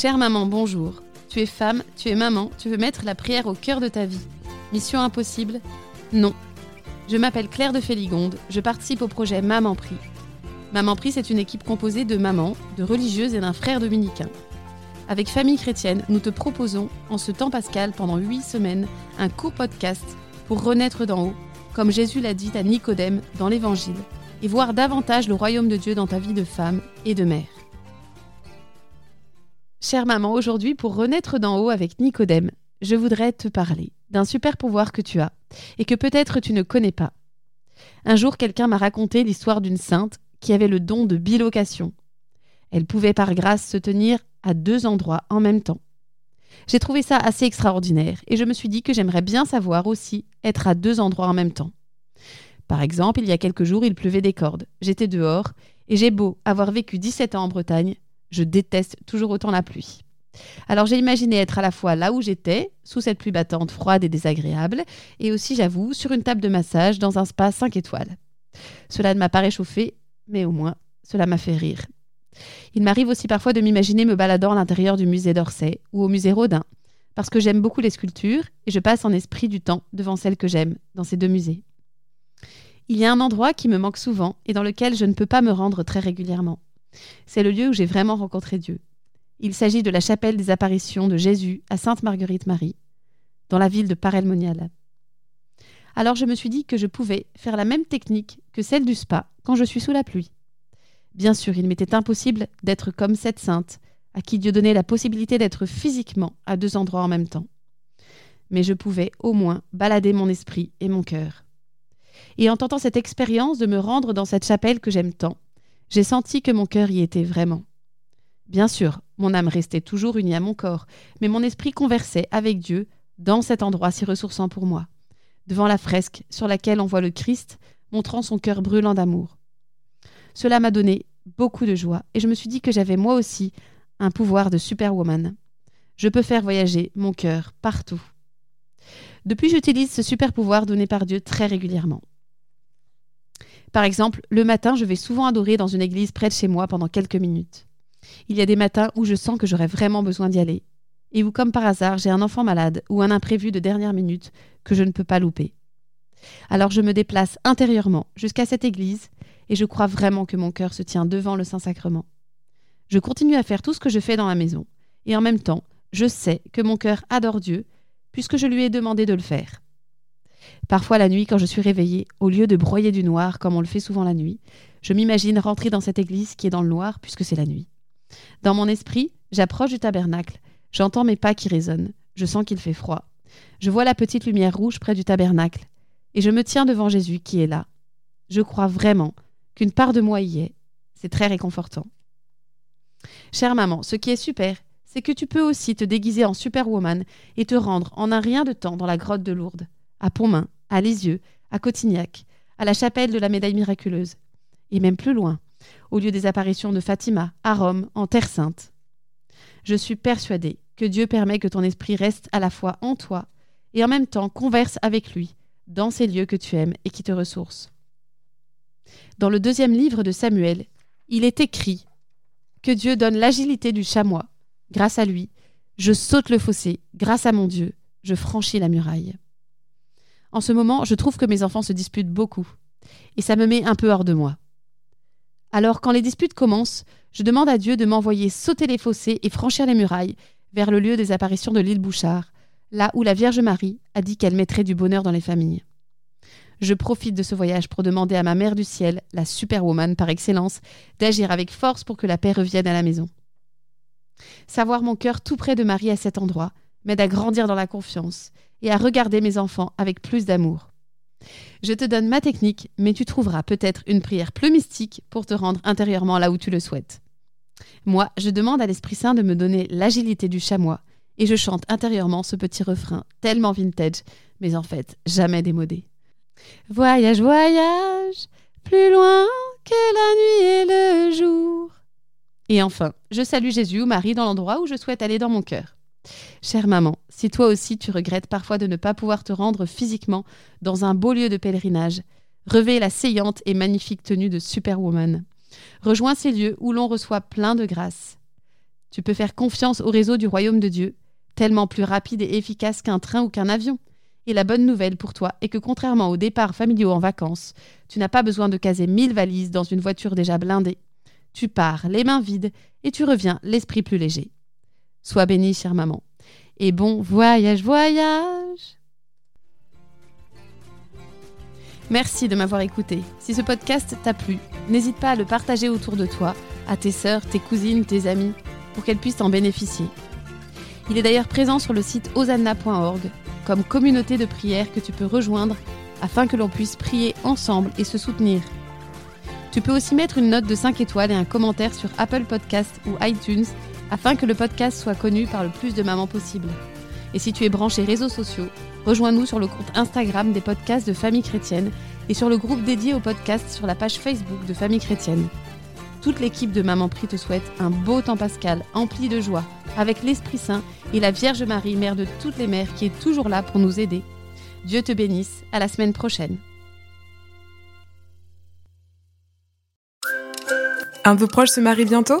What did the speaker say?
Chère maman, bonjour. Tu es femme, tu es maman, tu veux mettre la prière au cœur de ta vie. Mission impossible Non. Je m'appelle Claire de Féligonde, je participe au projet Maman Prie. Maman Prie, c'est une équipe composée de mamans, de religieuses et d'un frère dominicain. Avec Famille Chrétienne, nous te proposons, en ce temps pascal, pendant huit semaines, un court podcast pour renaître d'en haut, comme Jésus l'a dit à Nicodème dans l'Évangile, et voir davantage le royaume de Dieu dans ta vie de femme et de mère. Chère maman, aujourd'hui, pour renaître d'en haut avec Nicodème, je voudrais te parler d'un super pouvoir que tu as et que peut-être tu ne connais pas. Un jour, quelqu'un m'a raconté l'histoire d'une sainte qui avait le don de bilocation. Elle pouvait par grâce se tenir à deux endroits en même temps. J'ai trouvé ça assez extraordinaire et je me suis dit que j'aimerais bien savoir aussi être à deux endroits en même temps. Par exemple, il y a quelques jours, il pleuvait des cordes. J'étais dehors et j'ai beau avoir vécu 17 ans en Bretagne, je déteste toujours autant la pluie. Alors j'ai imaginé être à la fois là où j'étais, sous cette pluie battante, froide et désagréable, et aussi, j'avoue, sur une table de massage dans un spa 5 étoiles. Cela ne m'a pas réchauffé, mais au moins, cela m'a fait rire. Il m'arrive aussi parfois de m'imaginer me baladant à l'intérieur du musée d'Orsay ou au musée Rodin, parce que j'aime beaucoup les sculptures et je passe en esprit du temps devant celles que j'aime dans ces deux musées. Il y a un endroit qui me manque souvent et dans lequel je ne peux pas me rendre très régulièrement. C'est le lieu où j'ai vraiment rencontré Dieu. Il s'agit de la chapelle des apparitions de Jésus à Sainte-Marguerite-Marie, dans la ville de Parelmonial. Alors je me suis dit que je pouvais faire la même technique que celle du spa quand je suis sous la pluie. Bien sûr, il m'était impossible d'être comme cette sainte, à qui Dieu donnait la possibilité d'être physiquement à deux endroits en même temps. Mais je pouvais au moins balader mon esprit et mon cœur. Et en tentant cette expérience de me rendre dans cette chapelle que j'aime tant, j'ai senti que mon cœur y était vraiment. Bien sûr, mon âme restait toujours unie à mon corps, mais mon esprit conversait avec Dieu dans cet endroit si ressourçant pour moi, devant la fresque sur laquelle on voit le Christ montrant son cœur brûlant d'amour. Cela m'a donné beaucoup de joie et je me suis dit que j'avais moi aussi un pouvoir de superwoman. Je peux faire voyager mon cœur partout. Depuis, j'utilise ce super pouvoir donné par Dieu très régulièrement. Par exemple, le matin, je vais souvent adorer dans une église près de chez moi pendant quelques minutes. Il y a des matins où je sens que j'aurais vraiment besoin d'y aller, et où, comme par hasard, j'ai un enfant malade ou un imprévu de dernière minute que je ne peux pas louper. Alors je me déplace intérieurement jusqu'à cette église, et je crois vraiment que mon cœur se tient devant le Saint-Sacrement. Je continue à faire tout ce que je fais dans la maison, et en même temps, je sais que mon cœur adore Dieu, puisque je lui ai demandé de le faire. Parfois la nuit, quand je suis réveillée, au lieu de broyer du noir, comme on le fait souvent la nuit, je m'imagine rentrer dans cette église qui est dans le noir, puisque c'est la nuit. Dans mon esprit, j'approche du tabernacle, j'entends mes pas qui résonnent, je sens qu'il fait froid. Je vois la petite lumière rouge près du tabernacle, et je me tiens devant Jésus qui est là. Je crois vraiment qu'une part de moi y est. C'est très réconfortant. Chère maman, ce qui est super, c'est que tu peux aussi te déguiser en superwoman et te rendre en un rien de temps dans la grotte de Lourdes, à Pontmain, à Lisieux, à Cotignac, à la chapelle de la médaille miraculeuse, et même plus loin, au lieu des apparitions de Fatima, à Rome, en Terre sainte. Je suis persuadée que Dieu permet que ton esprit reste à la fois en toi et en même temps converse avec lui dans ces lieux que tu aimes et qui te ressourcent. Dans le deuxième livre de Samuel, il est écrit que Dieu donne l'agilité du chamois. Grâce à lui, je saute le fossé. Grâce à mon Dieu, je franchis la muraille. En ce moment, je trouve que mes enfants se disputent beaucoup. Et ça me met un peu hors de moi. Alors, quand les disputes commencent, je demande à Dieu de m'envoyer sauter les fossés et franchir les murailles vers le lieu des apparitions de l'île Bouchard, là où la Vierge Marie a dit qu'elle mettrait du bonheur dans les familles. Je profite de ce voyage pour demander à ma mère du ciel, la superwoman par excellence, d'agir avec force pour que la paix revienne à la maison. Savoir mon cœur tout près de Marie à cet endroit m'aide à grandir dans la confiance et à regarder mes enfants avec plus d'amour. Je te donne ma technique, mais tu trouveras peut-être une prière plus mystique pour te rendre intérieurement là où tu le souhaites. Moi, je demande à l'Esprit Saint de me donner l'agilité du chamois, et je chante intérieurement ce petit refrain tellement vintage, mais en fait jamais démodé. Voyage, voyage, plus loin que la nuit et le jour. Et enfin, je salue Jésus ou Marie dans l'endroit où je souhaite aller dans mon cœur. Chère maman, si toi aussi tu regrettes parfois de ne pas pouvoir te rendre physiquement dans un beau lieu de pèlerinage, revêt la saillante et magnifique tenue de Superwoman. Rejoins ces lieux où l'on reçoit plein de grâce. Tu peux faire confiance au réseau du royaume de Dieu, tellement plus rapide et efficace qu'un train ou qu'un avion. Et la bonne nouvelle pour toi est que contrairement aux départs familiaux en vacances, tu n'as pas besoin de caser mille valises dans une voiture déjà blindée. Tu pars les mains vides et tu reviens l'esprit plus léger. Sois bénie, chère maman. Et bon voyage, voyage Merci de m'avoir écouté. Si ce podcast t'a plu, n'hésite pas à le partager autour de toi, à tes sœurs, tes cousines, tes amis, pour qu'elles puissent en bénéficier. Il est d'ailleurs présent sur le site osanna.org comme communauté de prière que tu peux rejoindre afin que l'on puisse prier ensemble et se soutenir. Tu peux aussi mettre une note de 5 étoiles et un commentaire sur Apple Podcast ou iTunes afin que le podcast soit connu par le plus de mamans possible. Et si tu es branché réseaux sociaux, rejoins-nous sur le compte Instagram des podcasts de Famille Chrétienne et sur le groupe dédié au podcast sur la page Facebook de Famille Chrétienne. Toute l'équipe de Maman Prie te souhaite un beau temps pascal empli de joie, avec l'Esprit Saint et la Vierge Marie, mère de toutes les mères, qui est toujours là pour nous aider. Dieu te bénisse, à la semaine prochaine. Un de vos proches se marie bientôt?